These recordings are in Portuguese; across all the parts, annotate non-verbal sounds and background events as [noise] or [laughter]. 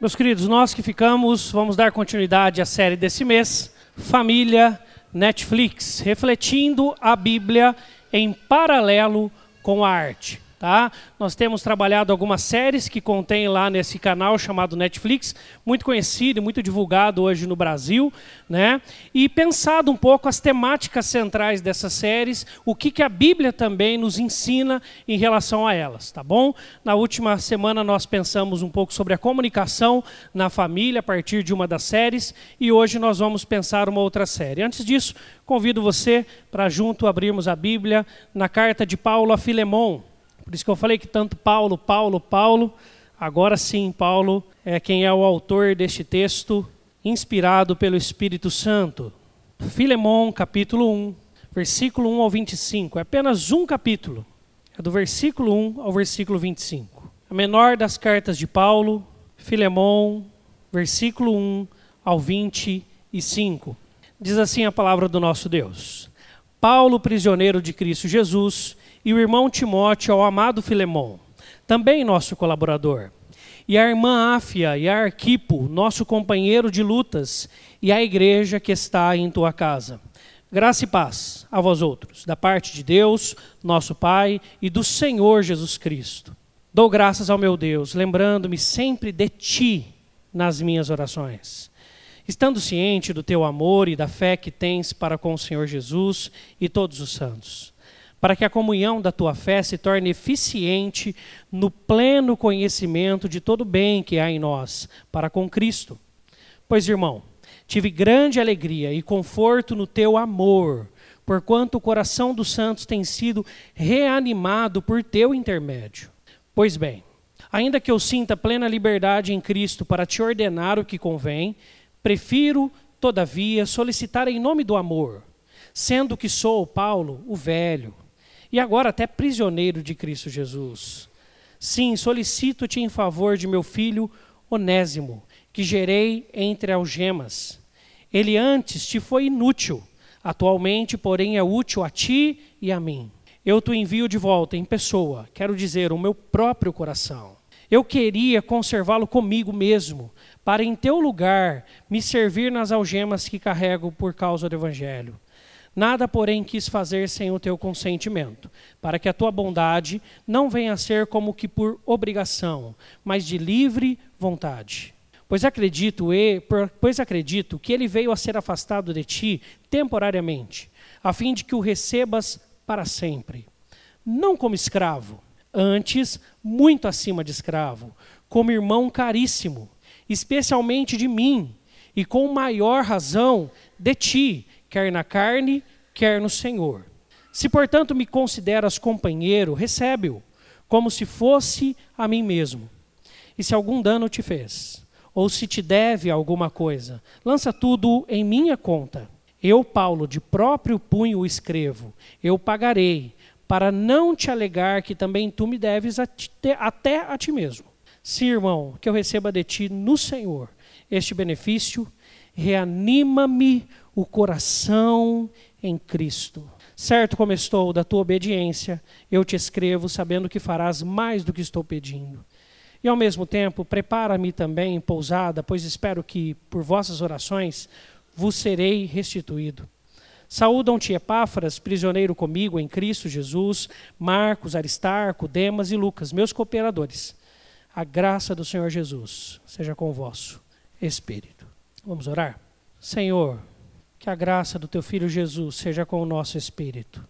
Meus queridos, nós que ficamos, vamos dar continuidade à série desse mês, Família Netflix, refletindo a Bíblia em paralelo com a arte. Tá? Nós temos trabalhado algumas séries que contém lá nesse canal chamado Netflix, muito conhecido e muito divulgado hoje no Brasil, né? E pensado um pouco as temáticas centrais dessas séries, o que, que a Bíblia também nos ensina em relação a elas, tá bom? Na última semana nós pensamos um pouco sobre a comunicação na família a partir de uma das séries e hoje nós vamos pensar uma outra série. Antes disso, convido você para junto abrirmos a Bíblia na carta de Paulo a Filemão. Por isso que eu falei que tanto Paulo, Paulo, Paulo, agora sim, Paulo é quem é o autor deste texto, inspirado pelo Espírito Santo. Filemão, capítulo 1, versículo 1 ao 25. É apenas um capítulo. É do versículo 1 ao versículo 25. A menor das cartas de Paulo, Filemão, versículo 1 ao 25. Diz assim a palavra do nosso Deus: Paulo, prisioneiro de Cristo Jesus, e o irmão Timóteo ao amado Filemão, também nosso colaborador, e a irmã Áfia e a Arquipo, nosso companheiro de lutas, e a igreja que está em tua casa. Graça e paz a vós outros, da parte de Deus, nosso Pai, e do Senhor Jesus Cristo. Dou graças ao meu Deus, lembrando-me sempre de ti nas minhas orações, estando ciente do teu amor e da fé que tens para com o Senhor Jesus e todos os santos para que a comunhão da tua fé se torne eficiente no pleno conhecimento de todo o bem que há em nós, para com Cristo. Pois, irmão, tive grande alegria e conforto no teu amor, porquanto o coração dos santos tem sido reanimado por teu intermédio. Pois bem, ainda que eu sinta plena liberdade em Cristo para te ordenar o que convém, prefiro, todavia, solicitar em nome do amor, sendo que sou, Paulo, o velho e agora até prisioneiro de Cristo Jesus. Sim, solicito-te em favor de meu filho Onésimo, que gerei entre algemas. Ele antes te foi inútil, atualmente, porém, é útil a ti e a mim. Eu te envio de volta em pessoa, quero dizer, o meu próprio coração. Eu queria conservá-lo comigo mesmo, para em teu lugar me servir nas algemas que carrego por causa do Evangelho. Nada, porém, quis fazer sem o teu consentimento, para que a tua bondade não venha a ser como que por obrigação, mas de livre vontade. Pois acredito, pois acredito que ele veio a ser afastado de ti temporariamente, a fim de que o recebas para sempre. Não como escravo, antes muito acima de escravo, como irmão caríssimo, especialmente de mim, e com maior razão de ti, quer na carne, quer no Senhor. Se, portanto, me consideras companheiro, recebe-o, como se fosse a mim mesmo. E se algum dano te fez, ou se te deve alguma coisa, lança tudo em minha conta. Eu, Paulo, de próprio punho escrevo, eu pagarei, para não te alegar que também tu me deves a ti, até a ti mesmo. Se, irmão, que eu receba de ti no Senhor este benefício, reanima-me o coração em Cristo. Certo como estou da tua obediência, eu te escrevo sabendo que farás mais do que estou pedindo. E ao mesmo tempo, prepara-me também pousada, pois espero que, por vossas orações, vos serei restituído. Saúdam-te Epáfras, prisioneiro comigo em Cristo Jesus, Marcos, Aristarco, Demas e Lucas, meus cooperadores. A graça do Senhor Jesus seja com o vosso espírito. Vamos orar? Senhor, a graça do teu filho Jesus seja com o nosso espírito.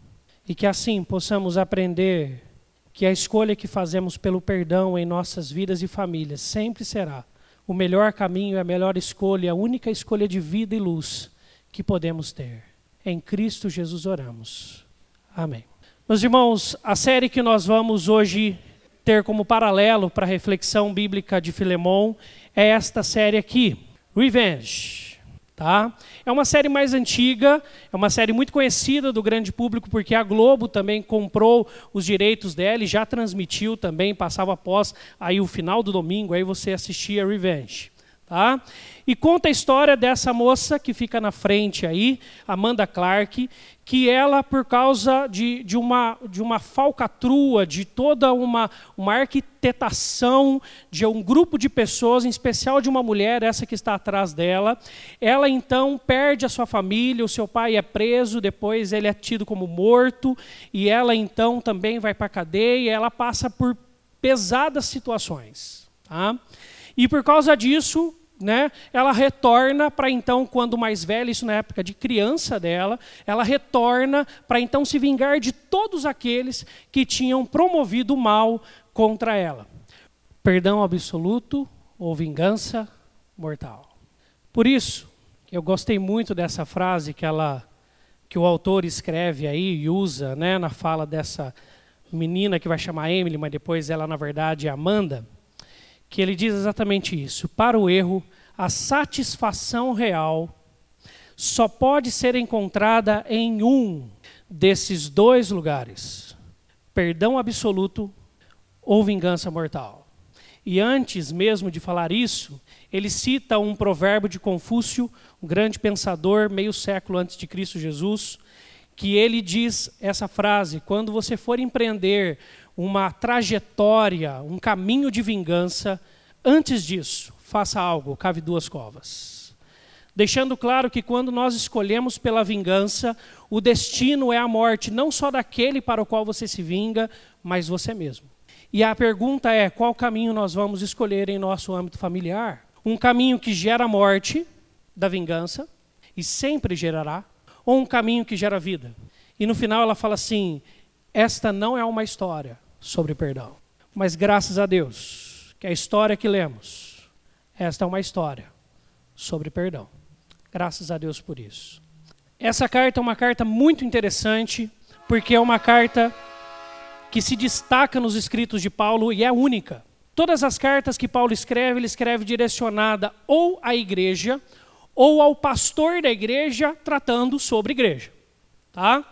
E que assim possamos aprender que a escolha que fazemos pelo perdão em nossas vidas e famílias sempre será o melhor caminho, a melhor escolha, a única escolha de vida e luz que podemos ter. Em Cristo Jesus oramos. Amém. Meus irmãos, a série que nós vamos hoje ter como paralelo para a reflexão bíblica de Filemão é esta série aqui, Revenge. Tá? É uma série mais antiga, é uma série muito conhecida do grande público, porque a Globo também comprou os direitos dela e já transmitiu também, passava após aí o final do domingo, aí você assistia Revenge. Tá? E conta a história dessa moça que fica na frente aí, Amanda Clark, que ela, por causa de, de, uma, de uma falcatrua, de toda uma, uma arquitetação de um grupo de pessoas, em especial de uma mulher, essa que está atrás dela, ela então perde a sua família, o seu pai é preso, depois ele é tido como morto, e ela então também vai para a cadeia, ela passa por pesadas situações. Tá? E por causa disso, né, ela retorna para então, quando mais velha, isso na época de criança dela, ela retorna para então se vingar de todos aqueles que tinham promovido o mal contra ela. Perdão absoluto ou vingança mortal. Por isso, eu gostei muito dessa frase que ela que o autor escreve aí e usa, né, na fala dessa menina que vai chamar Emily, mas depois ela na verdade é Amanda que ele diz exatamente isso. Para o erro, a satisfação real só pode ser encontrada em um desses dois lugares: perdão absoluto ou vingança mortal. E antes mesmo de falar isso, ele cita um provérbio de Confúcio, um grande pensador, meio século antes de Cristo Jesus, que ele diz essa frase: quando você for empreender uma trajetória, um caminho de vingança, antes disso, faça algo, cave duas covas. Deixando claro que quando nós escolhemos pela vingança, o destino é a morte, não só daquele para o qual você se vinga, mas você mesmo. E a pergunta é: qual caminho nós vamos escolher em nosso âmbito familiar? Um caminho que gera morte, da vingança, e sempre gerará, ou um caminho que gera vida? E no final ela fala assim: esta não é uma história, sobre perdão. Mas graças a Deus, que a história que lemos, esta é uma história sobre perdão. Graças a Deus por isso. Essa carta é uma carta muito interessante, porque é uma carta que se destaca nos escritos de Paulo e é única. Todas as cartas que Paulo escreve, ele escreve direcionada ou à igreja ou ao pastor da igreja tratando sobre igreja, tá?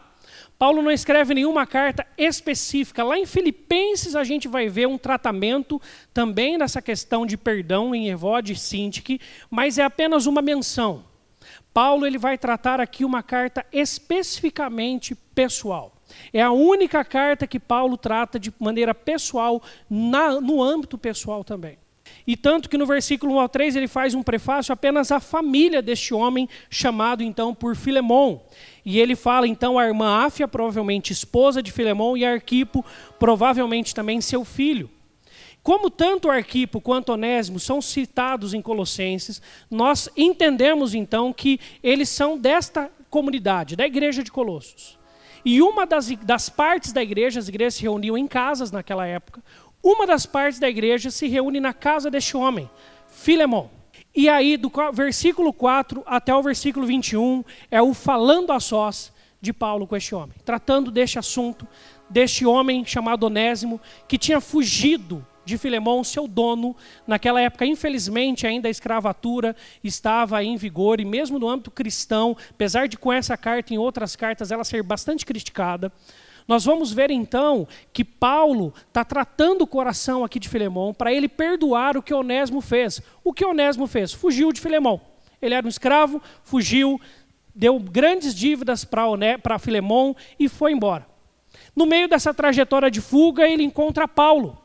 Paulo não escreve nenhuma carta específica. Lá em Filipenses a gente vai ver um tratamento também nessa questão de perdão em Evode e Sintique, mas é apenas uma menção. Paulo ele vai tratar aqui uma carta especificamente pessoal. É a única carta que Paulo trata de maneira pessoal, na, no âmbito pessoal também. E tanto que no versículo 1 ao 3 ele faz um prefácio apenas à família deste homem, chamado então por Filemon. E ele fala então a irmã Áfia, provavelmente esposa de Filemão, e Arquipo, provavelmente também seu filho. Como tanto Arquipo quanto Onésimo são citados em Colossenses, nós entendemos então que eles são desta comunidade, da igreja de Colossos. E uma das, das partes da igreja, as igrejas se reuniam em casas naquela época, uma das partes da igreja se reúne na casa deste homem, Filemão. E aí, do versículo 4 até o versículo 21, é o falando a sós de Paulo com este homem, tratando deste assunto, deste homem chamado Onésimo, que tinha fugido de Filemão, seu dono. Naquela época, infelizmente, ainda a escravatura estava em vigor, e mesmo no âmbito cristão, apesar de com essa carta e em outras cartas ela ser bastante criticada, nós vamos ver então que Paulo está tratando o coração aqui de Filemão para ele perdoar o que Onésimo fez. O que Onésimo fez? Fugiu de Filemão. Ele era um escravo, fugiu, deu grandes dívidas para Filemão e foi embora. No meio dessa trajetória de fuga, ele encontra Paulo.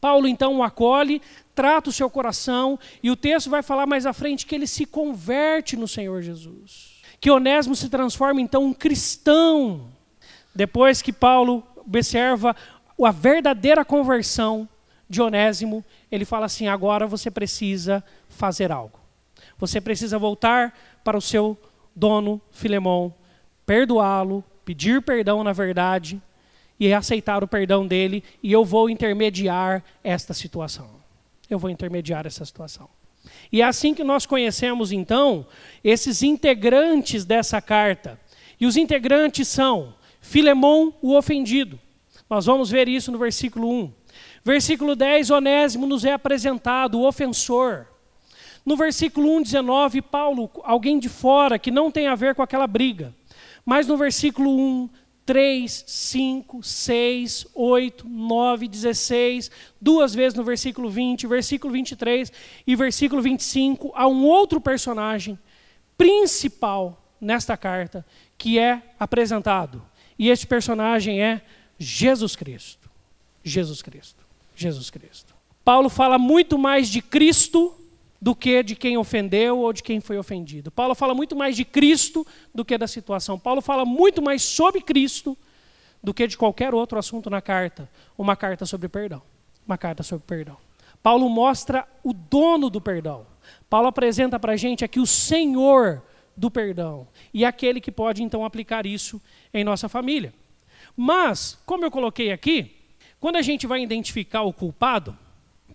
Paulo então o acolhe, trata o seu coração, e o texto vai falar mais à frente que ele se converte no Senhor Jesus. Que Onésimo se transforma então um cristão depois que Paulo observa a verdadeira conversão de Onésimo, ele fala assim: agora você precisa fazer algo. Você precisa voltar para o seu dono Filemão, perdoá-lo, pedir perdão na verdade e aceitar o perdão dele, e eu vou intermediar esta situação. Eu vou intermediar essa situação. E é assim que nós conhecemos então esses integrantes dessa carta. E os integrantes são Filemão, o ofendido. Nós vamos ver isso no versículo 1. Versículo 10, Onésimo nos é apresentado, o ofensor. No versículo 1, 19, Paulo, alguém de fora que não tem a ver com aquela briga. Mas no versículo 1, 3, 5, 6, 8, 9, 16, duas vezes no versículo 20, versículo 23 e versículo 25, há um outro personagem principal nesta carta que é apresentado. E este personagem é Jesus Cristo. Jesus Cristo. Jesus Cristo. Paulo fala muito mais de Cristo do que de quem ofendeu ou de quem foi ofendido. Paulo fala muito mais de Cristo do que da situação. Paulo fala muito mais sobre Cristo do que de qualquer outro assunto na carta. Uma carta sobre perdão. Uma carta sobre perdão. Paulo mostra o dono do perdão. Paulo apresenta para a gente aqui o Senhor do perdão e aquele que pode então aplicar isso em nossa família. Mas, como eu coloquei aqui, quando a gente vai identificar o culpado,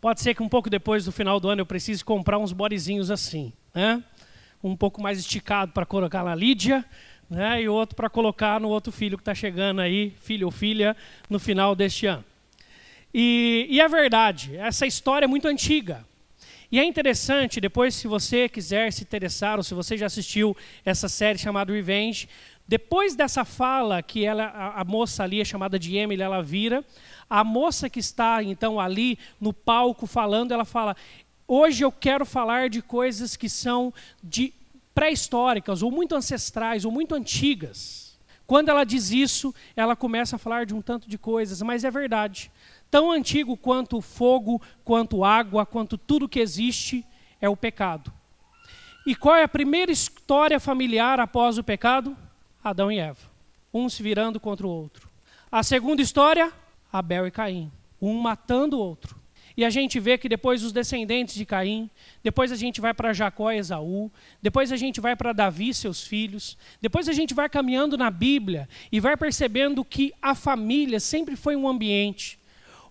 Pode ser que um pouco depois do final do ano eu precise comprar uns bodezinhos assim, né? Um pouco mais esticado para colocar na Lídia, né? E outro para colocar no outro filho que está chegando aí, filho ou filha, no final deste ano. E, e é verdade, essa história é muito antiga. E é interessante, depois, se você quiser se interessar, ou se você já assistiu essa série chamada Revenge, depois dessa fala que ela, a, a moça ali, é chamada de Emily, ela vira, a moça que está então ali no palco falando, ela fala: "Hoje eu quero falar de coisas que são de pré-históricas ou muito ancestrais ou muito antigas". Quando ela diz isso, ela começa a falar de um tanto de coisas, mas é verdade. Tão antigo quanto o fogo, quanto água, quanto tudo que existe é o pecado. E qual é a primeira história familiar após o pecado? Adão e Eva, um se virando contra o outro. A segunda história, Abel e Caim, um matando o outro. E a gente vê que depois os descendentes de Caim, depois a gente vai para Jacó e Esaú, depois a gente vai para Davi e seus filhos, depois a gente vai caminhando na Bíblia e vai percebendo que a família sempre foi um ambiente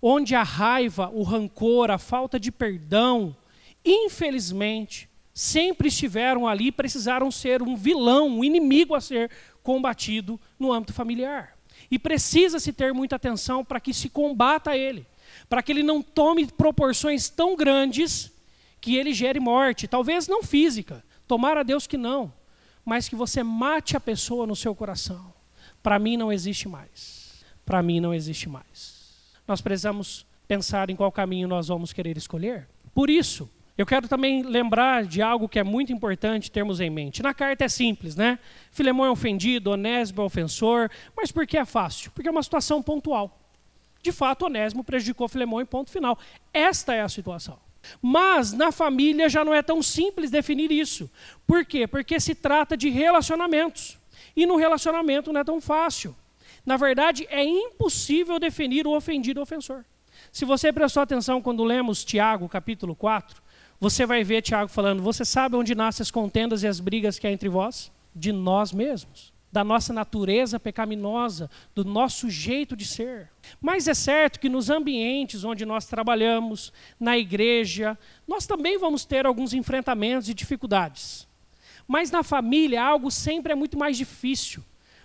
onde a raiva, o rancor, a falta de perdão, infelizmente, sempre estiveram ali e precisaram ser um vilão, um inimigo a ser combatido no âmbito familiar. E precisa-se ter muita atenção para que se combata ele, para que ele não tome proporções tão grandes que ele gere morte, talvez não física, tomara a Deus que não, mas que você mate a pessoa no seu coração. Para mim não existe mais. Para mim não existe mais. Nós precisamos pensar em qual caminho nós vamos querer escolher. Por isso, eu quero também lembrar de algo que é muito importante termos em mente. Na carta é simples, né? Filemão é ofendido, Onésimo é ofensor, mas por que é fácil? Porque é uma situação pontual. De fato, Onésimo prejudicou Filemão em ponto final. Esta é a situação. Mas na família já não é tão simples definir isso. Por quê? Porque se trata de relacionamentos. E no relacionamento não é tão fácil. Na verdade, é impossível definir o ofendido e o ofensor. Se você prestou atenção quando lemos Tiago, capítulo 4, você vai ver Tiago falando: Você sabe onde nascem as contendas e as brigas que há entre vós? De nós mesmos, da nossa natureza pecaminosa, do nosso jeito de ser. Mas é certo que nos ambientes onde nós trabalhamos, na igreja, nós também vamos ter alguns enfrentamentos e dificuldades. Mas na família, algo sempre é muito mais difícil.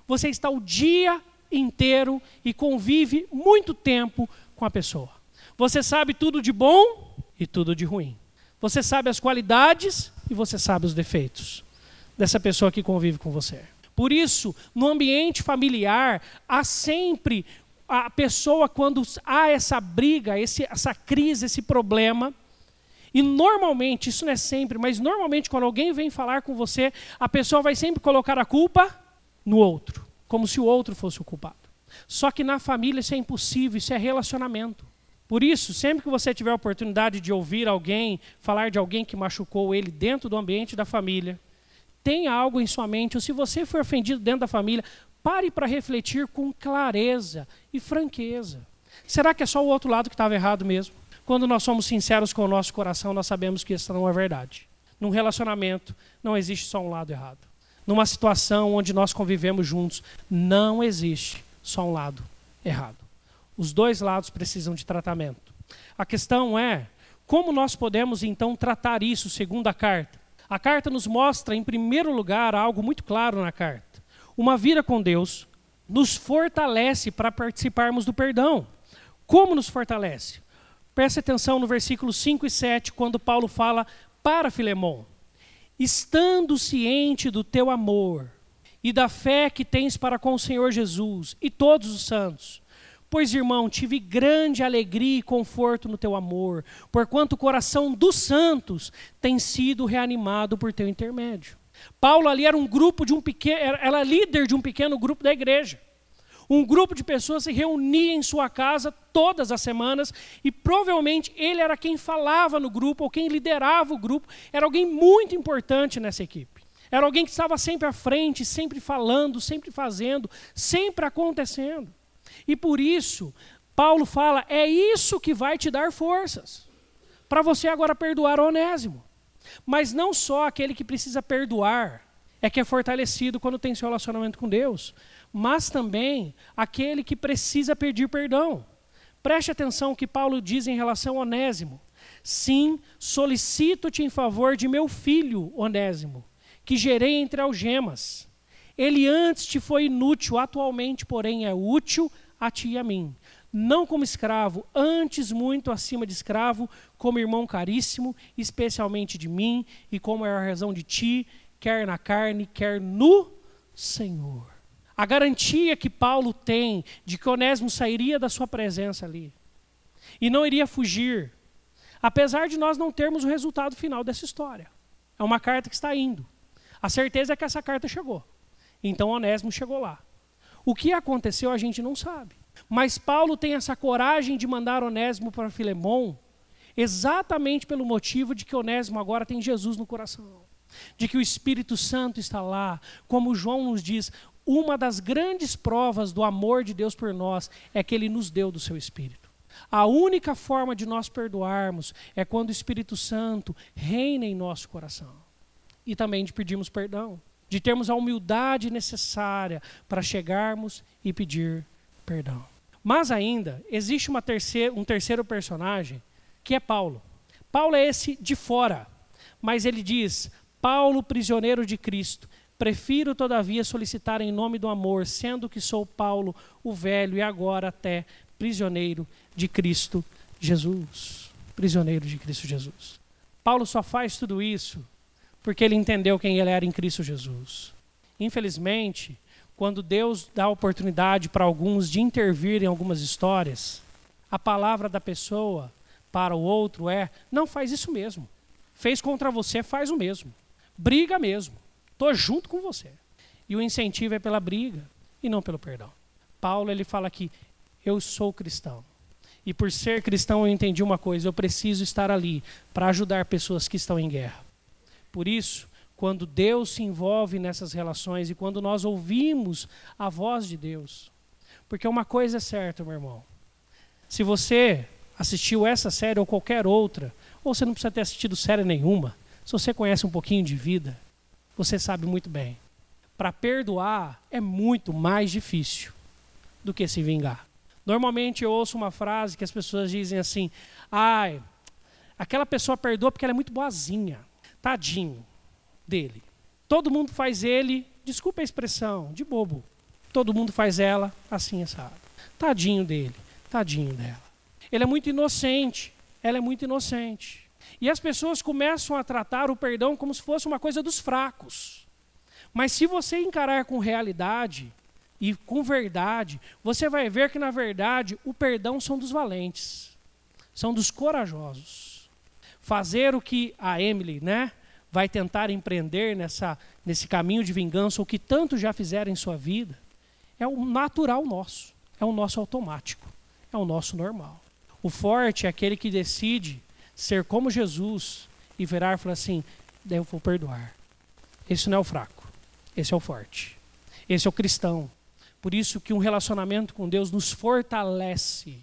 Você está o dia inteiro e convive muito tempo com a pessoa. Você sabe tudo de bom e tudo de ruim. Você sabe as qualidades e você sabe os defeitos dessa pessoa que convive com você. Por isso, no ambiente familiar, há sempre a pessoa, quando há essa briga, esse, essa crise, esse problema, e normalmente, isso não é sempre, mas normalmente quando alguém vem falar com você, a pessoa vai sempre colocar a culpa no outro, como se o outro fosse o culpado. Só que na família isso é impossível, isso é relacionamento. Por isso, sempre que você tiver a oportunidade de ouvir alguém falar de alguém que machucou ele dentro do ambiente da família, tenha algo em sua mente, ou se você foi ofendido dentro da família, pare para refletir com clareza e franqueza. Será que é só o outro lado que estava errado mesmo? Quando nós somos sinceros com o nosso coração, nós sabemos que isso não é verdade. Num relacionamento, não existe só um lado errado. Numa situação onde nós convivemos juntos, não existe só um lado errado. Os dois lados precisam de tratamento. A questão é como nós podemos então tratar isso segundo a carta. A carta nos mostra, em primeiro lugar, algo muito claro na carta. Uma vida com Deus nos fortalece para participarmos do perdão. Como nos fortalece? Preste atenção no versículo 5 e 7, quando Paulo fala para Filemão: Estando ciente do teu amor e da fé que tens para com o Senhor Jesus e todos os santos. Pois, irmão, tive grande alegria e conforto no teu amor, porquanto o coração dos santos tem sido reanimado por teu intermédio. Paulo ali era um grupo de um pequeno, era líder de um pequeno grupo da igreja. Um grupo de pessoas se reunia em sua casa todas as semanas e provavelmente ele era quem falava no grupo ou quem liderava o grupo. Era alguém muito importante nessa equipe. Era alguém que estava sempre à frente, sempre falando, sempre fazendo, sempre acontecendo. E por isso, Paulo fala: é isso que vai te dar forças para você agora perdoar o Onésimo. Mas não só aquele que precisa perdoar é que é fortalecido quando tem seu relacionamento com Deus, mas também aquele que precisa pedir perdão. Preste atenção o que Paulo diz em relação ao Onésimo. Sim, solicito-te em favor de meu filho, Onésimo, que gerei entre algemas. Ele antes te foi inútil, atualmente, porém, é útil a ti e a mim. Não como escravo, antes muito acima de escravo, como irmão caríssimo, especialmente de mim, e como é a razão de ti, quer na carne, quer no Senhor. A garantia que Paulo tem de que Onésimo sairia da sua presença ali e não iria fugir, apesar de nós não termos o resultado final dessa história. É uma carta que está indo. A certeza é que essa carta chegou. Então Onésimo chegou lá. O que aconteceu a gente não sabe. Mas Paulo tem essa coragem de mandar Onésimo para Filemão, exatamente pelo motivo de que Onésimo agora tem Jesus no coração. De que o Espírito Santo está lá. Como João nos diz, uma das grandes provas do amor de Deus por nós é que ele nos deu do seu Espírito. A única forma de nós perdoarmos é quando o Espírito Santo reina em nosso coração. E também de pedirmos perdão de termos a humildade necessária para chegarmos e pedir perdão. Mas ainda existe terceira, um terceiro personagem que é Paulo. Paulo é esse de fora, mas ele diz: Paulo, prisioneiro de Cristo, prefiro todavia solicitar em nome do amor, sendo que sou Paulo, o velho e agora até prisioneiro de Cristo Jesus. Prisioneiro de Cristo Jesus. Paulo só faz tudo isso porque ele entendeu quem ele era em Cristo Jesus. Infelizmente, quando Deus dá oportunidade para alguns de intervir em algumas histórias, a palavra da pessoa para o outro é: não faz isso mesmo. Fez contra você, faz o mesmo. Briga mesmo. Estou junto com você. E o incentivo é pela briga e não pelo perdão. Paulo ele fala aqui: eu sou cristão. E por ser cristão eu entendi uma coisa: eu preciso estar ali para ajudar pessoas que estão em guerra. Por isso, quando Deus se envolve nessas relações e quando nós ouvimos a voz de Deus, porque uma coisa é certa, meu irmão: se você assistiu essa série ou qualquer outra, ou você não precisa ter assistido série nenhuma, se você conhece um pouquinho de vida, você sabe muito bem. Para perdoar é muito mais difícil do que se vingar. Normalmente eu ouço uma frase que as pessoas dizem assim: ai, aquela pessoa perdoa porque ela é muito boazinha. Tadinho dele. Todo mundo faz ele, desculpa a expressão, de bobo. Todo mundo faz ela assim, sabe? Tadinho dele, tadinho dela. Ele é muito inocente, ela é muito inocente. E as pessoas começam a tratar o perdão como se fosse uma coisa dos fracos. Mas se você encarar com realidade e com verdade, você vai ver que, na verdade, o perdão são dos valentes, são dos corajosos fazer o que a Emily, né, vai tentar empreender nessa, nesse caminho de vingança, o que tanto já fizeram em sua vida, é o natural nosso, é o nosso automático, é o nosso normal. O forte é aquele que decide ser como Jesus e virar e falar assim: eu vou perdoar. Esse não é o fraco, esse é o forte. Esse é o cristão. Por isso que um relacionamento com Deus nos fortalece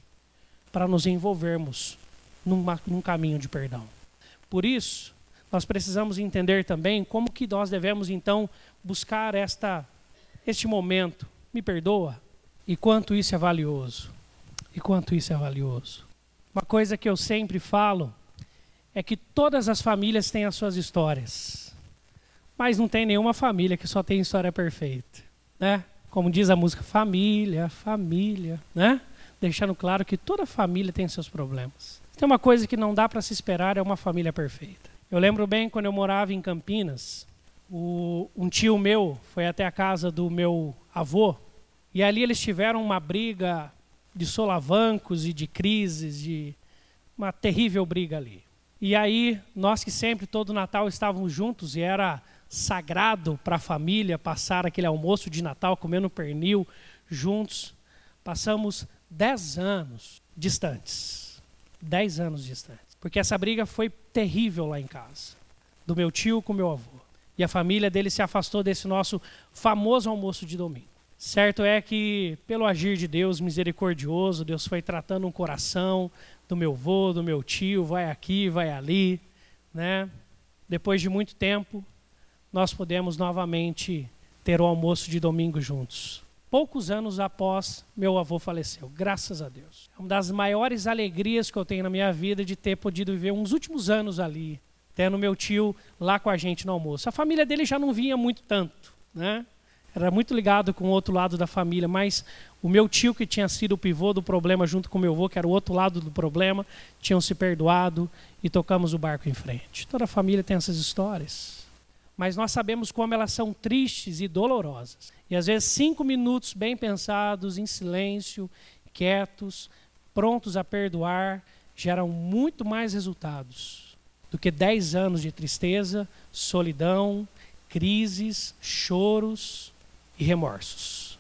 para nos envolvermos numa, num caminho de perdão. Por isso, nós precisamos entender também como que nós devemos então buscar esta este momento. Me perdoa? E quanto isso é valioso? E quanto isso é valioso? Uma coisa que eu sempre falo é que todas as famílias têm as suas histórias. Mas não tem nenhuma família que só tem história perfeita, né? Como diz a música, família, família, né? Deixando claro que toda família tem seus problemas. Tem uma coisa que não dá para se esperar, é uma família perfeita. Eu lembro bem quando eu morava em Campinas, o, um tio meu foi até a casa do meu avô e ali eles tiveram uma briga de solavancos e de crises, de uma terrível briga ali. E aí, nós que sempre, todo Natal, estávamos juntos e era sagrado para a família passar aquele almoço de Natal comendo pernil juntos, passamos dez anos distantes. Dez anos distantes. Porque essa briga foi terrível lá em casa. Do meu tio com meu avô. E a família dele se afastou desse nosso famoso almoço de domingo. Certo é que, pelo agir de Deus misericordioso, Deus foi tratando um coração do meu avô, do meu tio, vai aqui, vai ali, né? Depois de muito tempo, nós podemos novamente ter o almoço de domingo juntos. Poucos anos após meu avô faleceu, graças a Deus. É uma das maiores alegrias que eu tenho na minha vida de ter podido viver uns últimos anos ali, tendo meu tio lá com a gente no almoço. A família dele já não vinha muito tanto, né? Era muito ligado com o outro lado da família, mas o meu tio, que tinha sido o pivô do problema junto com o meu avô, que era o outro lado do problema, tinham se perdoado e tocamos o barco em frente. Toda família tem essas histórias. Mas nós sabemos como elas são tristes e dolorosas. E às vezes, cinco minutos bem pensados, em silêncio, quietos, prontos a perdoar, geram muito mais resultados do que dez anos de tristeza, solidão, crises, choros, e remorsos.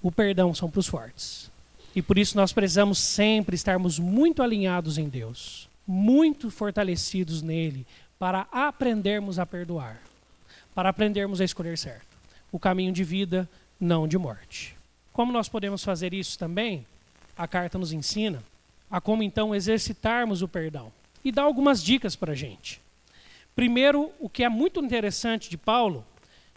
O perdão são para os fortes. E por isso nós precisamos sempre estarmos muito alinhados em Deus, muito fortalecidos nele, para aprendermos a perdoar, para aprendermos a escolher certo. O caminho de vida, não de morte. Como nós podemos fazer isso também? A carta nos ensina a como então exercitarmos o perdão e dá algumas dicas para a gente. Primeiro, o que é muito interessante de Paulo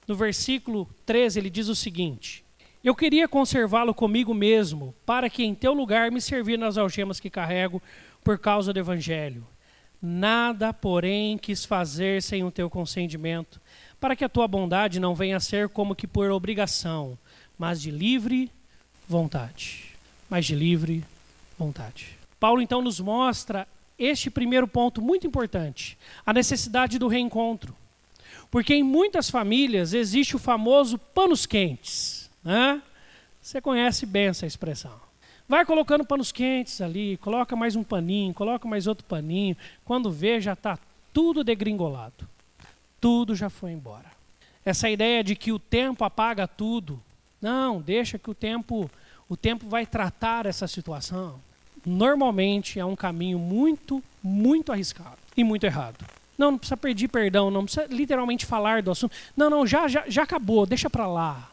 no versículo 13, ele diz o seguinte: Eu queria conservá-lo comigo mesmo, para que em teu lugar me servir nas algemas que carrego por causa do evangelho. Nada, porém, quis fazer sem o teu consentimento, para que a tua bondade não venha a ser como que por obrigação, mas de livre vontade. Mas de livre vontade. Paulo então nos mostra este primeiro ponto muito importante, a necessidade do reencontro. Porque em muitas famílias existe o famoso panos quentes. Né? Você conhece bem essa expressão. Vai colocando panos quentes ali, coloca mais um paninho, coloca mais outro paninho. Quando vê, já está tudo degringolado. Tudo já foi embora. Essa ideia de que o tempo apaga tudo. Não, deixa que o tempo, o tempo vai tratar essa situação. Normalmente é um caminho muito, muito arriscado e muito errado. Não, não precisa pedir perdão, não precisa literalmente falar do assunto. Não, não, já, já, já acabou, deixa para lá.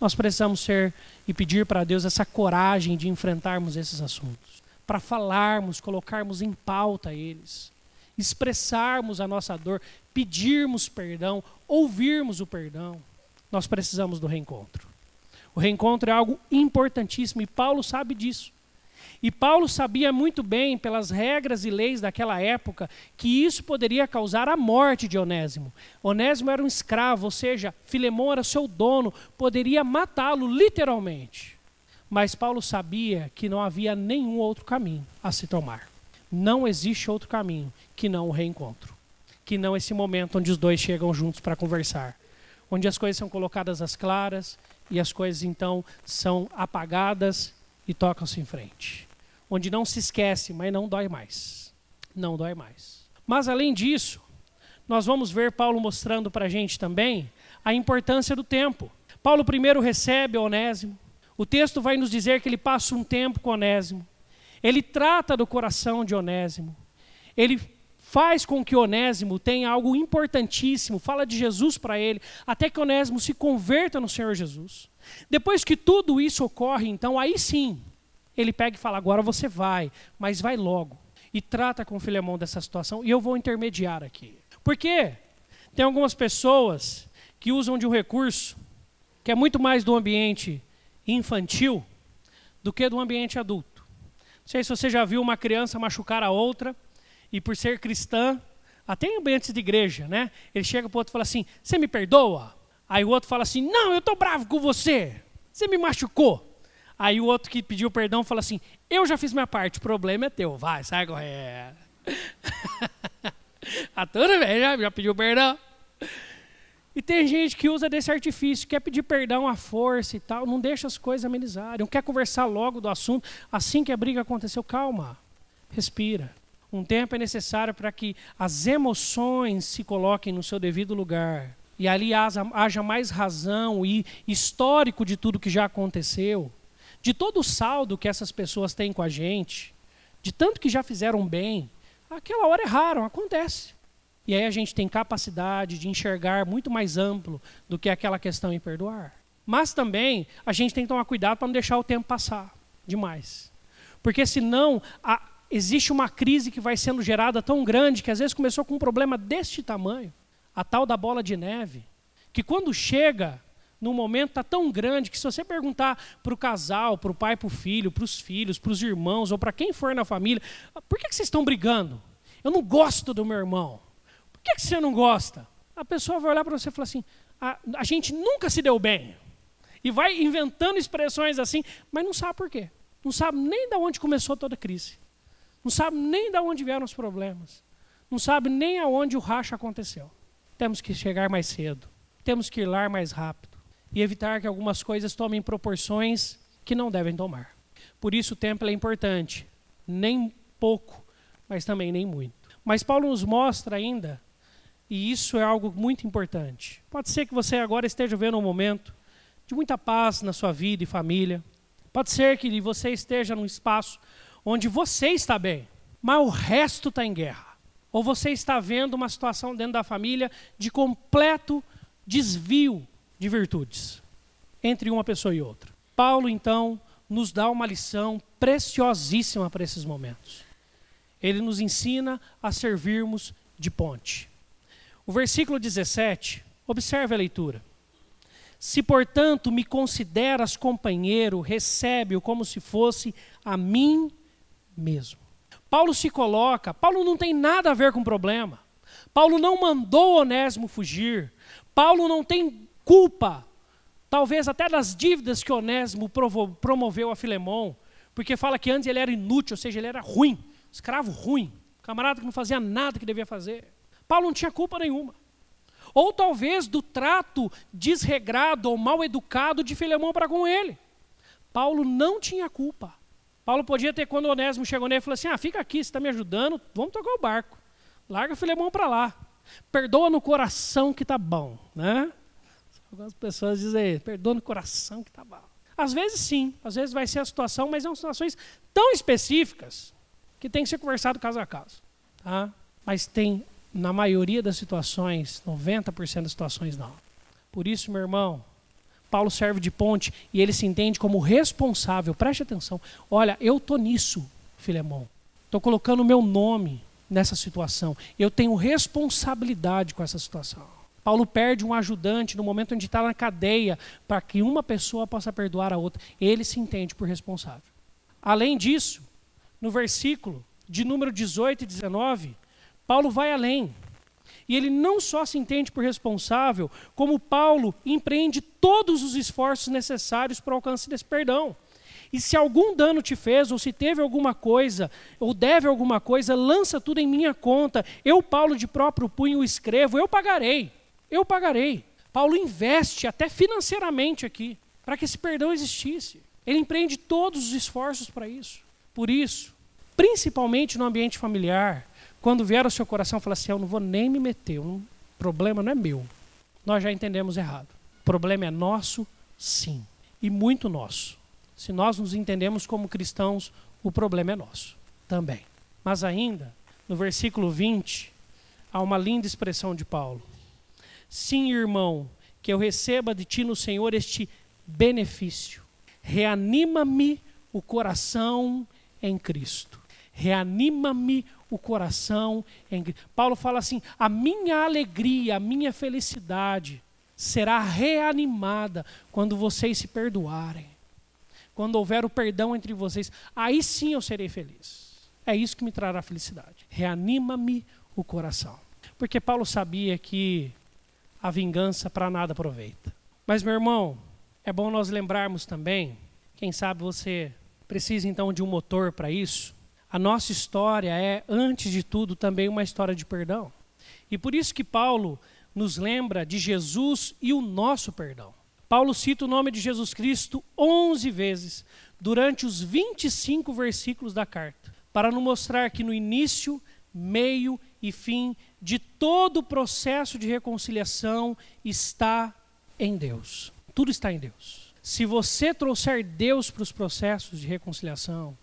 Nós precisamos ser e pedir para Deus essa coragem de enfrentarmos esses assuntos, para falarmos, colocarmos em pauta eles, expressarmos a nossa dor, pedirmos perdão, ouvirmos o perdão. Nós precisamos do reencontro. O reencontro é algo importantíssimo e Paulo sabe disso. E Paulo sabia muito bem, pelas regras e leis daquela época, que isso poderia causar a morte de Onésimo. Onésimo era um escravo, ou seja, Filemão era seu dono, poderia matá-lo literalmente. Mas Paulo sabia que não havia nenhum outro caminho a se tomar. Não existe outro caminho que não o reencontro. Que não esse momento onde os dois chegam juntos para conversar. Onde as coisas são colocadas às claras e as coisas então são apagadas e tocam-se em frente onde não se esquece, mas não dói mais. Não dói mais. Mas além disso, nós vamos ver Paulo mostrando para a gente também a importância do tempo. Paulo primeiro recebe Onésimo. O texto vai nos dizer que ele passa um tempo com Onésimo. Ele trata do coração de Onésimo. Ele faz com que Onésimo tenha algo importantíssimo, fala de Jesus para ele, até que Onésimo se converta no Senhor Jesus. Depois que tudo isso ocorre, então aí sim, ele pega e fala: agora você vai, mas vai logo. E trata com o Filemão dessa situação, e eu vou intermediar aqui. Por quê? Tem algumas pessoas que usam de um recurso que é muito mais do ambiente infantil do que do ambiente adulto. Não sei se você já viu uma criança machucar a outra, e por ser cristã, até em ambientes de igreja, né? Ele chega para o outro e fala assim: Você me perdoa? Aí o outro fala assim: Não, eu estou bravo com você. Você me machucou. Aí o outro que pediu perdão fala assim: Eu já fiz minha parte, o problema é teu, vai, sai correndo. A toda vez já, já pediu perdão. E tem gente que usa desse artifício, quer pedir perdão à força e tal, não deixa as coisas amenizarem, não quer conversar logo do assunto assim que a briga aconteceu. Calma, respira. Um tempo é necessário para que as emoções se coloquem no seu devido lugar. E ali haja mais razão e histórico de tudo que já aconteceu, de todo o saldo que essas pessoas têm com a gente, de tanto que já fizeram bem. Aquela hora erraram, acontece. E aí a gente tem capacidade de enxergar muito mais amplo do que aquela questão em perdoar. Mas também a gente tem que tomar cuidado para não deixar o tempo passar demais. Porque senão a, existe uma crise que vai sendo gerada tão grande que às vezes começou com um problema deste tamanho, a tal da bola de neve, que quando chega no momento está tão grande que se você perguntar para o casal, para o pai, para o filho, para os filhos, para os irmãos ou para quem for na família, por que, que vocês estão brigando? Eu não gosto do meu irmão que, que você não gosta? A pessoa vai olhar para você e falar assim: a, a gente nunca se deu bem. E vai inventando expressões assim, mas não sabe por quê. Não sabe nem de onde começou toda a crise. Não sabe nem de onde vieram os problemas. Não sabe nem aonde o racha aconteceu. Temos que chegar mais cedo. Temos que ir lá mais rápido. E evitar que algumas coisas tomem proporções que não devem tomar. Por isso o templo é importante. Nem pouco, mas também nem muito. Mas Paulo nos mostra ainda e isso é algo muito importante. Pode ser que você agora esteja vendo um momento de muita paz na sua vida e família. Pode ser que você esteja num espaço onde você está bem, mas o resto está em guerra. Ou você está vendo uma situação dentro da família de completo desvio de virtudes entre uma pessoa e outra. Paulo, então, nos dá uma lição preciosíssima para esses momentos. Ele nos ensina a servirmos de ponte. O versículo 17, observe a leitura. Se, portanto, me consideras companheiro, recebe-o como se fosse a mim mesmo. Paulo se coloca, Paulo não tem nada a ver com o problema. Paulo não mandou Onésimo fugir. Paulo não tem culpa, talvez até das dívidas que Onésimo promoveu a Filemão, porque fala que antes ele era inútil, ou seja, ele era ruim, escravo ruim, camarada que não fazia nada que devia fazer. Paulo não tinha culpa nenhuma. Ou talvez do trato desregrado ou mal educado de Filemão para com ele. Paulo não tinha culpa. Paulo podia ter, quando Onésimo chegou nele, falou assim: Ah, fica aqui, você está me ajudando, vamos tocar o barco. Larga Filemão para lá. Perdoa no coração que tá bom. Né? Algumas pessoas dizem, perdoa no coração que tá bom. Às vezes sim, às vezes vai ser a situação, mas são situações tão específicas que tem que ser conversado caso a caso. Tá? Mas tem na maioria das situações, 90% das situações não. Por isso, meu irmão, Paulo serve de ponte e ele se entende como responsável. Preste atenção. Olha, eu tô nisso, Filemão. Estou colocando o meu nome nessa situação. Eu tenho responsabilidade com essa situação. Paulo perde um ajudante no momento onde está na cadeia para que uma pessoa possa perdoar a outra. Ele se entende por responsável. Além disso, no versículo de número 18 e 19, Paulo vai além. E ele não só se entende por responsável, como Paulo empreende todos os esforços necessários para o alcance desse perdão. E se algum dano te fez, ou se teve alguma coisa, ou deve alguma coisa, lança tudo em minha conta. Eu, Paulo, de próprio punho escrevo, eu pagarei. Eu pagarei. Paulo investe até financeiramente aqui, para que esse perdão existisse. Ele empreende todos os esforços para isso. Por isso, principalmente no ambiente familiar, quando vier ao seu coração, fala assim: Eu não vou nem me meter, o problema não é meu. Nós já entendemos errado. O problema é nosso, sim, e muito nosso. Se nós nos entendemos como cristãos, o problema é nosso também. Mas ainda, no versículo 20, há uma linda expressão de Paulo: Sim, irmão, que eu receba de ti no Senhor este benefício. Reanima-me o coração em Cristo. Reanima-me o coração. Em... Paulo fala assim: a minha alegria, a minha felicidade será reanimada quando vocês se perdoarem. Quando houver o perdão entre vocês, aí sim eu serei feliz. É isso que me trará felicidade. Reanima-me o coração. Porque Paulo sabia que a vingança para nada aproveita. Mas, meu irmão, é bom nós lembrarmos também, quem sabe você precisa então de um motor para isso, a nossa história é, antes de tudo, também uma história de perdão. E por isso que Paulo nos lembra de Jesus e o nosso perdão. Paulo cita o nome de Jesus Cristo 11 vezes durante os 25 versículos da carta, para nos mostrar que no início, meio e fim de todo o processo de reconciliação está em Deus. Tudo está em Deus. Se você trouxer Deus para os processos de reconciliação,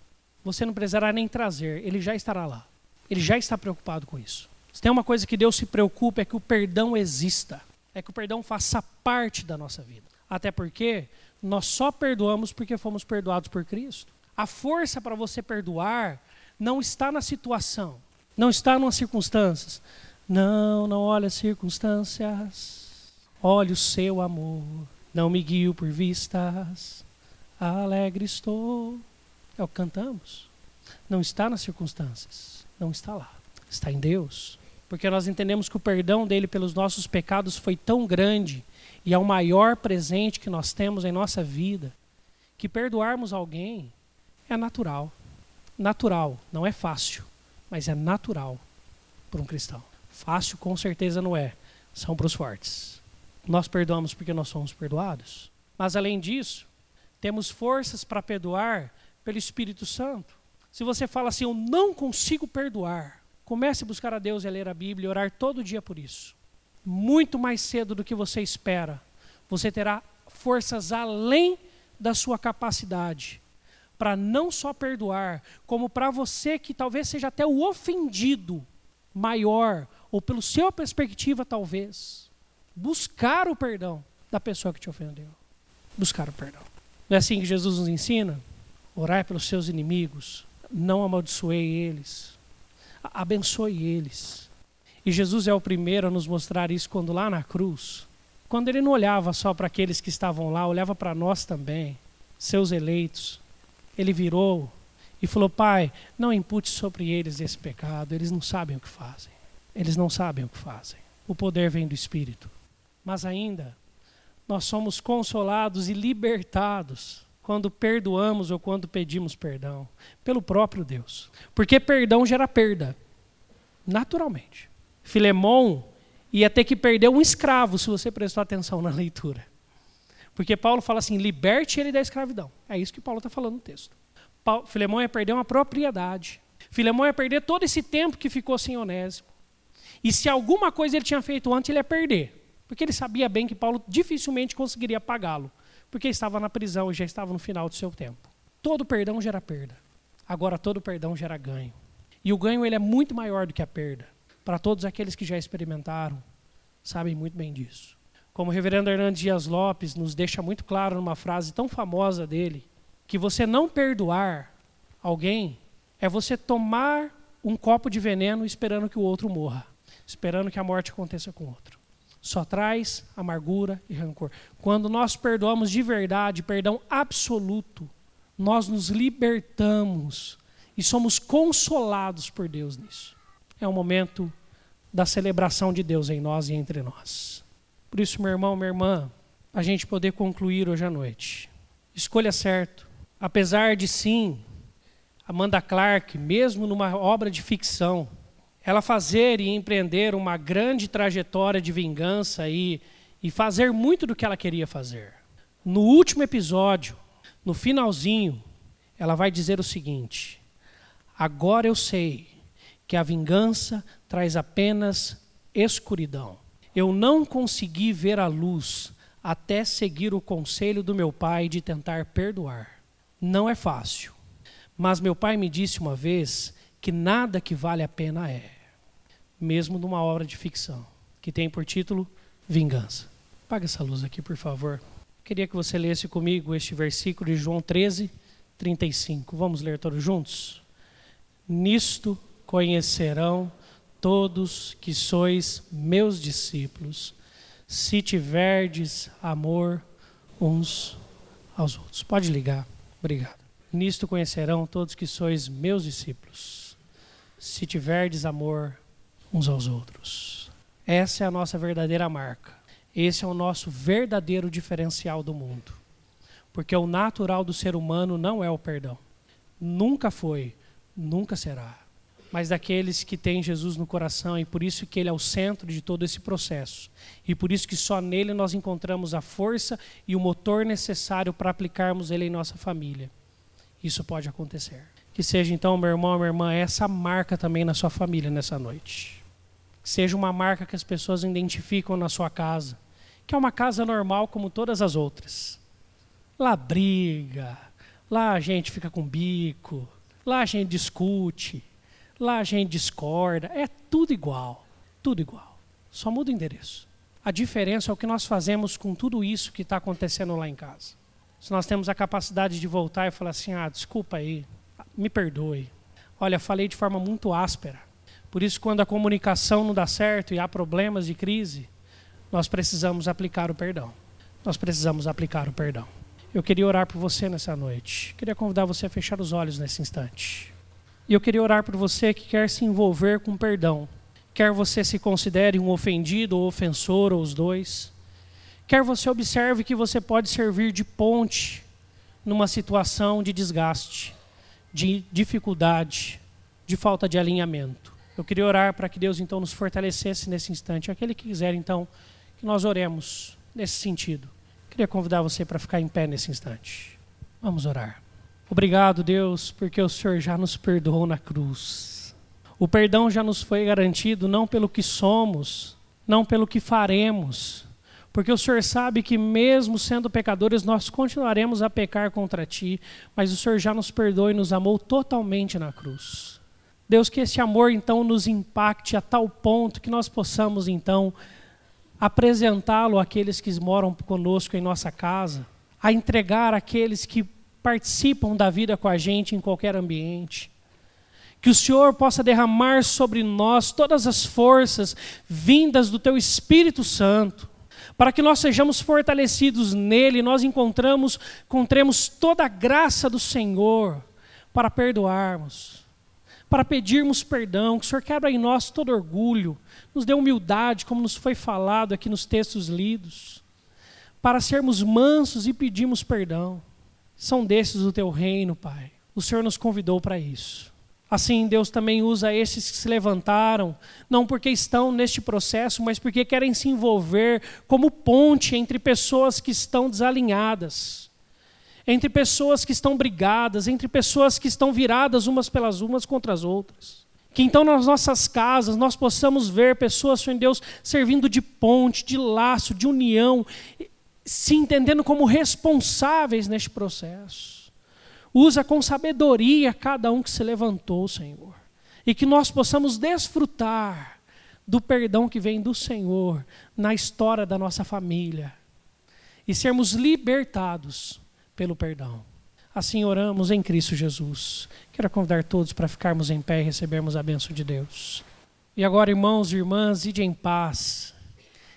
você não precisará nem trazer, ele já estará lá. Ele já está preocupado com isso. Se tem uma coisa que Deus se preocupa é que o perdão exista, é que o perdão faça parte da nossa vida. Até porque nós só perdoamos porque fomos perdoados por Cristo. A força para você perdoar não está na situação, não está nas circunstâncias. Não, não olhe as circunstâncias. Olhe o seu amor. Não me guio por vistas. Alegre estou. É o que cantamos. Não está nas circunstâncias. Não está lá. Está em Deus. Porque nós entendemos que o perdão dele pelos nossos pecados foi tão grande e é o maior presente que nós temos em nossa vida que perdoarmos alguém é natural. Natural, não é fácil, mas é natural para um cristão. Fácil com certeza não é, são para os fortes. Nós perdoamos porque nós somos perdoados. Mas além disso, temos forças para perdoar pelo Espírito Santo. Se você fala assim, eu não consigo perdoar, comece a buscar a Deus e a ler a Bíblia e orar todo dia por isso. Muito mais cedo do que você espera, você terá forças além da sua capacidade para não só perdoar, como para você que talvez seja até o ofendido maior, ou pela sua perspectiva talvez, buscar o perdão da pessoa que te ofendeu. Buscar o perdão. Não é assim que Jesus nos ensina? Orar pelos seus inimigos, não amaldiçoei eles, abençoe eles. E Jesus é o primeiro a nos mostrar isso quando lá na cruz, quando ele não olhava só para aqueles que estavam lá, olhava para nós também, seus eleitos. Ele virou e falou: Pai, não impute sobre eles esse pecado, eles não sabem o que fazem. Eles não sabem o que fazem. O poder vem do Espírito. Mas ainda, nós somos consolados e libertados quando perdoamos ou quando pedimos perdão pelo próprio Deus. Porque perdão gera perda, naturalmente. Filemão ia ter que perder um escravo, se você prestou atenção na [laughs] leitura. Porque Paulo fala assim: liberte ele da escravidão. É isso que Paulo está falando no texto. Filemão ia perder uma propriedade. Filemão ia perder todo esse tempo que ficou sem Onésimo. E se alguma coisa ele tinha feito antes, ele ia perder. Porque ele sabia bem que Paulo dificilmente conseguiria pagá-lo. Porque estava na prisão e já estava no final do seu tempo. Todo perdão gera perda. Agora todo perdão gera ganho. E o ganho ele é muito maior do que a perda. Para todos aqueles que já experimentaram, sabem muito bem disso. Como o reverendo Hernandes Dias Lopes nos deixa muito claro numa frase tão famosa dele, que você não perdoar alguém é você tomar um copo de veneno esperando que o outro morra, esperando que a morte aconteça com o outro. Só traz amargura e rancor. Quando nós perdoamos de verdade, perdão absoluto, nós nos libertamos e somos consolados por Deus nisso. É um momento da celebração de Deus em nós e entre nós. Por isso, meu irmão, minha irmã, a gente poder concluir hoje à noite. Escolha certo. Apesar de sim, Amanda Clark, mesmo numa obra de ficção, ela fazer e empreender uma grande trajetória de vingança e, e fazer muito do que ela queria fazer. No último episódio, no finalzinho, ela vai dizer o seguinte: Agora eu sei que a vingança traz apenas escuridão. Eu não consegui ver a luz até seguir o conselho do meu pai de tentar perdoar. Não é fácil, mas meu pai me disse uma vez que nada que vale a pena é, mesmo numa obra de ficção, que tem por título Vingança. Apaga essa luz aqui, por favor. Queria que você lesse comigo este versículo de João 13, 35. Vamos ler todos juntos? Nisto conhecerão todos que sois meus discípulos, se tiverdes amor uns aos outros. Pode ligar. Obrigado. Nisto conhecerão todos que sois meus discípulos, se tiverdes amor uns aos outros. Essa é a nossa verdadeira marca. Esse é o nosso verdadeiro diferencial do mundo. Porque o natural do ser humano não é o perdão. Nunca foi, nunca será. Mas daqueles que têm Jesus no coração e por isso que ele é o centro de todo esse processo. E por isso que só nele nós encontramos a força e o motor necessário para aplicarmos ele em nossa família. Isso pode acontecer. Que seja então, meu irmão, minha irmã, essa marca também na sua família nessa noite. Que seja uma marca que as pessoas identificam na sua casa, que é uma casa normal como todas as outras. Lá briga, lá a gente fica com bico, lá a gente discute, Lá a gente discorda, é tudo igual, tudo igual. Só muda o endereço. A diferença é o que nós fazemos com tudo isso que está acontecendo lá em casa. Se nós temos a capacidade de voltar e falar assim: ah, desculpa aí, me perdoe. Olha, falei de forma muito áspera. Por isso, quando a comunicação não dá certo e há problemas de crise, nós precisamos aplicar o perdão. Nós precisamos aplicar o perdão. Eu queria orar por você nessa noite. Queria convidar você a fechar os olhos nesse instante. E eu queria orar por você que quer se envolver com perdão. Quer você se considere um ofendido ou ofensor, ou os dois. Quer você observe que você pode servir de ponte numa situação de desgaste, de dificuldade, de falta de alinhamento. Eu queria orar para que Deus então nos fortalecesse nesse instante. Aquele que quiser então que nós oremos nesse sentido. Queria convidar você para ficar em pé nesse instante. Vamos orar. Obrigado, Deus, porque o Senhor já nos perdoou na cruz. O perdão já nos foi garantido não pelo que somos, não pelo que faremos, porque o Senhor sabe que, mesmo sendo pecadores, nós continuaremos a pecar contra Ti, mas o Senhor já nos perdoou e nos amou totalmente na cruz. Deus, que esse amor então nos impacte a tal ponto que nós possamos então apresentá-lo àqueles que moram conosco em nossa casa, a entregar àqueles que participam da vida com a gente em qualquer ambiente. Que o Senhor possa derramar sobre nós todas as forças vindas do Teu Espírito Santo, para que nós sejamos fortalecidos nele, nós encontramos, encontremos toda a graça do Senhor para perdoarmos, para pedirmos perdão, que o Senhor quebra em nós todo orgulho, nos dê humildade, como nos foi falado aqui nos textos lidos, para sermos mansos e pedirmos perdão são desses do teu reino, Pai. O Senhor nos convidou para isso. Assim, Deus também usa esses que se levantaram, não porque estão neste processo, mas porque querem se envolver como ponte entre pessoas que estão desalinhadas, entre pessoas que estão brigadas, entre pessoas que estão viradas umas pelas umas contra as outras. Que então nas nossas casas nós possamos ver pessoas, Senhor Deus, servindo de ponte, de laço, de união, se entendendo como responsáveis neste processo. Usa com sabedoria cada um que se levantou, Senhor. E que nós possamos desfrutar do perdão que vem do Senhor na história da nossa família. E sermos libertados pelo perdão. Assim oramos em Cristo Jesus. Quero convidar todos para ficarmos em pé e recebermos a bênção de Deus. E agora, irmãos e irmãs, ide em paz.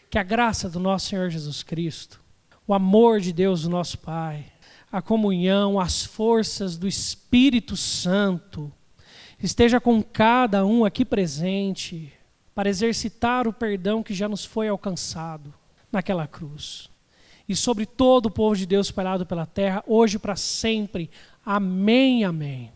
Que a graça do nosso Senhor Jesus Cristo o amor de Deus, nosso Pai, a comunhão, as forças do Espírito Santo, esteja com cada um aqui presente para exercitar o perdão que já nos foi alcançado naquela cruz. E sobre todo o povo de Deus espalhado pela terra, hoje para sempre. Amém, amém.